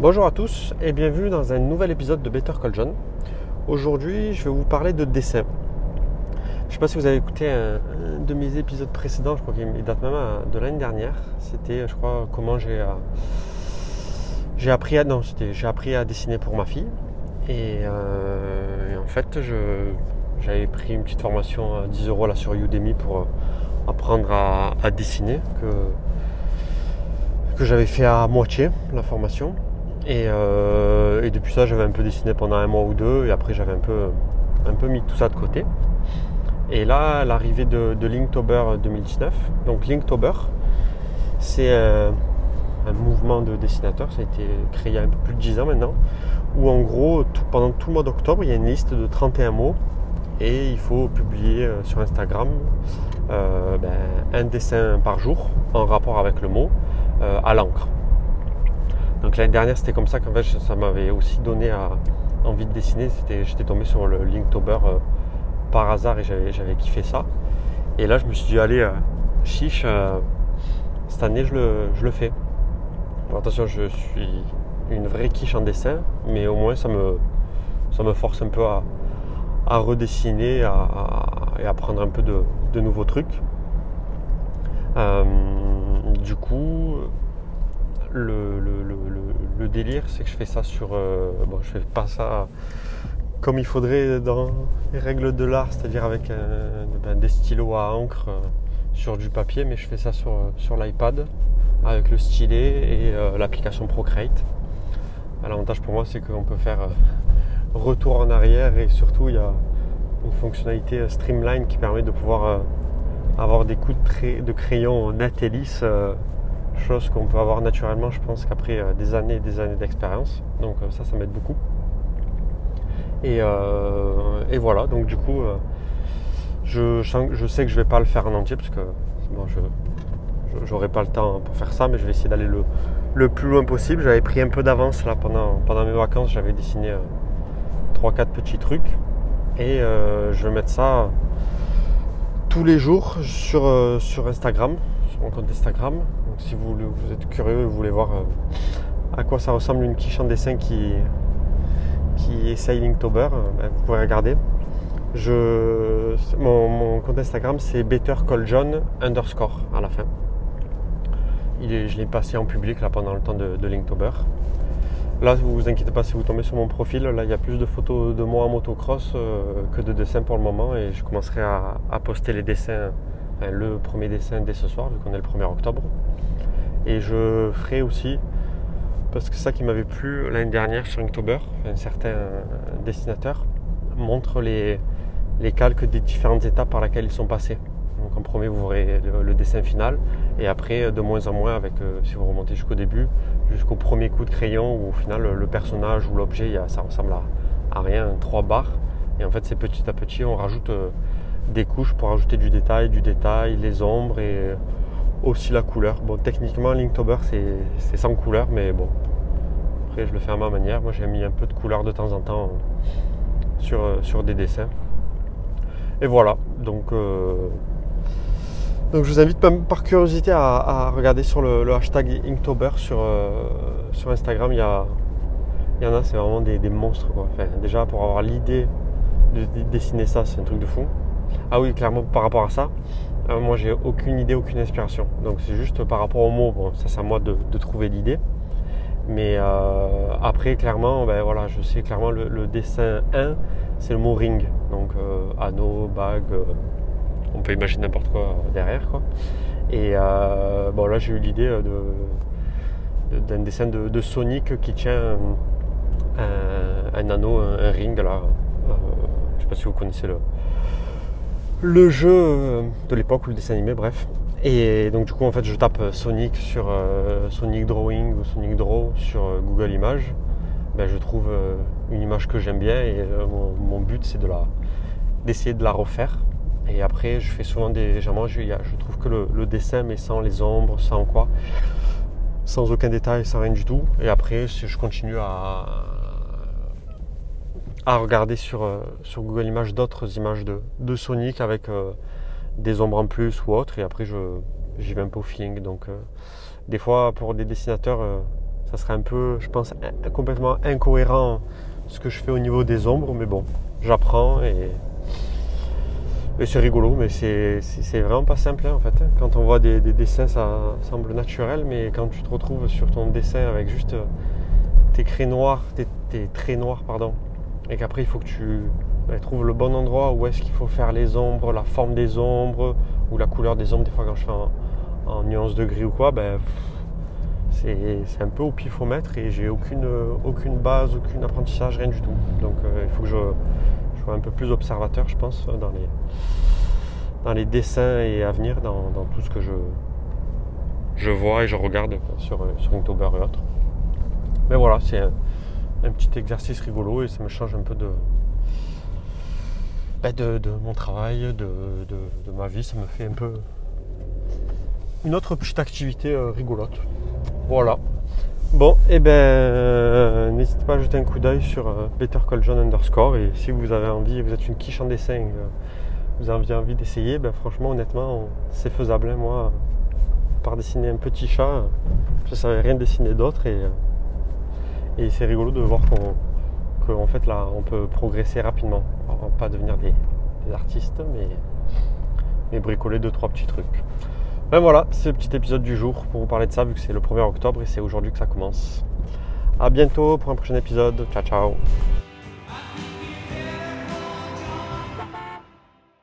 Bonjour à tous et bienvenue dans un nouvel épisode de Better Call John. Aujourd'hui, je vais vous parler de dessin. Je ne sais pas si vous avez écouté un, de mes épisodes précédents, je crois qu'il date même de l'année dernière. C'était, je crois, comment j'ai euh, appris à non, j'ai appris à dessiner pour ma fille. Et, euh, en fait, j'avais pris une petite formation à 10 euros là sur Udemy pour euh, apprendre à, dessiner que j'avais fait à moitié la formation. Euh, et, depuis ça, j'avais un peu dessiné pendant un mois ou deux, et après, j'avais un peu, un peu mis tout ça de côté. Et là, l'arrivée de, Linktober 2019, donc Linktober, c'est euh, un mouvement de dessinateurs, ça a été créé il y a un peu plus de 10 ans maintenant, où en gros, pendant tout le mois d'octobre, il y a une liste de 31 mots, et il faut publier euh, sur Instagram ben, un dessin par jour en rapport avec le mot à l'encre. Donc l'année dernière, c'était comme ça qu'en fait, ça m'avait aussi donné envie de dessiner. j'étais tombé sur le Linktober euh, par hasard et j'avais, kiffé ça. Et là, je me suis dit, allez, euh, chiche, euh, cette année, je le, fais. attention, je suis une vraie quiche en dessin, mais au moins, ça me, ça me force un peu à, redessiner et à prendre un peu de, nouveaux trucs. du coup, le, délire, c'est que je fais ça sur. Euh, bon, je fais pas ça comme il faudrait dans les règles de l'art, c'est-à-dire avec ben, des stylos à encre euh, sur du papier, mais je fais ça sur, sur l'iPad avec le stylet et euh, l'application Procreate. L'avantage pour moi, c'est qu'on peut faire retour en arrière et surtout, il y a une fonctionnalité Streamline qui permet de pouvoir avoir des coups de crayon net et lisse chose qu'on peut avoir naturellement, je pense qu'après euh, des années et des années d'expérience. Donc euh, ça, ça m'aide beaucoup. Et, euh, voilà, donc du coup, je, je, sais que je vais pas le faire en entier parce que bon, je j'aurai pas le temps pour faire ça, mais je vais essayer d'aller le, le, plus loin possible. J'avais pris un peu d'avance là pendant, pendant mes vacances, j'avais dessiné 3-4 petits trucs et je vais mettre ça tous les jours sur, sur Instagram, sur mon compte Instagram si vous, êtes curieux et vous voulez voir euh, à quoi ça ressemble une quiche en dessin qui, qui essaye Linktober, euh, ben, vous pouvez regarder. Je, mon, compte Instagram c'est BetterCallJohn underscore à la fin. Je l'ai passé en public là pendant le temps de, de Linktober. Là, vous vous inquiétez pas si vous tombez sur mon profil. Là, il y a plus de photos de moi en motocross euh, que de dessins pour le moment et je commencerai à, poster les dessins, le premier dessin dès ce soir vu qu'on est le 1er octobre. Et je ferai aussi, parce que ça qui m'avait plu l'année dernière sur Inktober, un certain dessinateur montre les, les calques des différentes étapes par lesquelles ils sont passés. Donc en premier, vous verrez le, dessin final, et après, de moins en moins, avec, euh, si vous remontez jusqu'au début, jusqu'au premier coup de crayon, où au final, le personnage ou l'objet, ça ressemble à, rien, trois barres. Et en fait, c'est petit à petit, on rajoute euh, des couches pour ajouter du détail, du détail, les ombres et aussi la couleur. Bon, techniquement, Linktober, c'est sans couleur, mais bon. Après, je le fais à ma manière. Moi, j'ai mis un peu de couleur de temps en temps sur, sur des dessins. Et voilà. Donc, euh, donc je vous invite par curiosité à, regarder sur le, hashtag Inktober sur, euh, sur Instagram. Il y, a, il y en a, c'est vraiment des, monstres. déjà, pour avoir l'idée de dessiner ça, c'est un truc de fou. Ah oui, clairement, par rapport à ça, euh, moi, j'ai aucune idée, aucune inspiration. Donc, c'est juste par rapport aux mots. Bon, ça, c'est à moi de, trouver l'idée. Mais euh, après, clairement, ben, voilà, je sais clairement le, dessin 1, c'est le mot ring. Donc, euh, anneau, bague, on peut imaginer n'importe quoi derrière. Et bon, là, j'ai eu l'idée d'un dessin de, Sonic qui tient un, anneau, un, ring. Là. je ne sais pas si vous connaissez le, le jeu euh, de l'époque ou le dessin animé, bref. Et donc du coup en fait je tape euh, Sonic sur euh, Sonic Drawing ou Sonic Draw sur Google Images. Ben, je trouve une image que j'aime bien et mon, but c'est de la d'essayer de la refaire. Et après je fais souvent des. Généralement je, je trouve que le, dessin mais sans les ombres, sans quoi, sans aucun détail, sans rien du tout. Et après je continue à, à regarder sur, euh, sur Google Images d'autres images de, Sonic avec euh, des ombres en plus ou autre et après j'y vais un peu au feeling. Donc euh, des fois pour des dessinateurs ça serait un peu, je pense, complètement incohérent ce que je fais au niveau des ombres, mais bon, j'apprends et, c'est rigolo, mais c'est vraiment pas simple hein, en fait. Quand on voit des, dessins, ça semble naturel, mais quand tu te retrouves sur ton dessin avec juste tes traits noirs, tes, traits noirs, pardon, et qu'après il faut que tu ben, trouves le bon endroit où est-ce qu'il faut faire les ombres, la forme des ombres, ou la couleur des ombres, des fois quand je fais en, nuance de gris ou quoi, ben, c'est un peu au pifomètre et j'ai aucune, aucune base, aucun apprentissage, rien du tout. Donc euh, il faut que je, sois un peu plus observateur, je pense, dans les, dans les dessins et à venir, dans, tout ce que je, je vois et je regarde sur, sur Inktober et autres. Mais voilà, c'est un, petit exercice rigolo et ça me change un peu de, de, mon travail, de, ma vie. Ça me fait un peu une autre petite activité euh, rigolote. Voilà. Bon, et eh ben, euh, n'hésitez pas à jeter un coup d'œil sur euh, Better Call John underscore. Et si vous avez envie, vous êtes une quiche en dessin, vous avez envie d'essayer, ben, franchement, honnêtement, c'est faisable. Hein. moi, par dessiner un petit chat, je ne savais rien dessiner d'autre. Et, et c'est rigolo de voir qu'en fait, là, on peut progresser rapidement. pas devenir des, artistes, mais, mais bricoler deux, trois petits trucs. Ben voilà, c'est le petit épisode du jour pour vous parler de ça, vu que c'est le 1er octobre et c'est aujourd'hui que ça commence. A bientôt pour un prochain épisode. Ciao ciao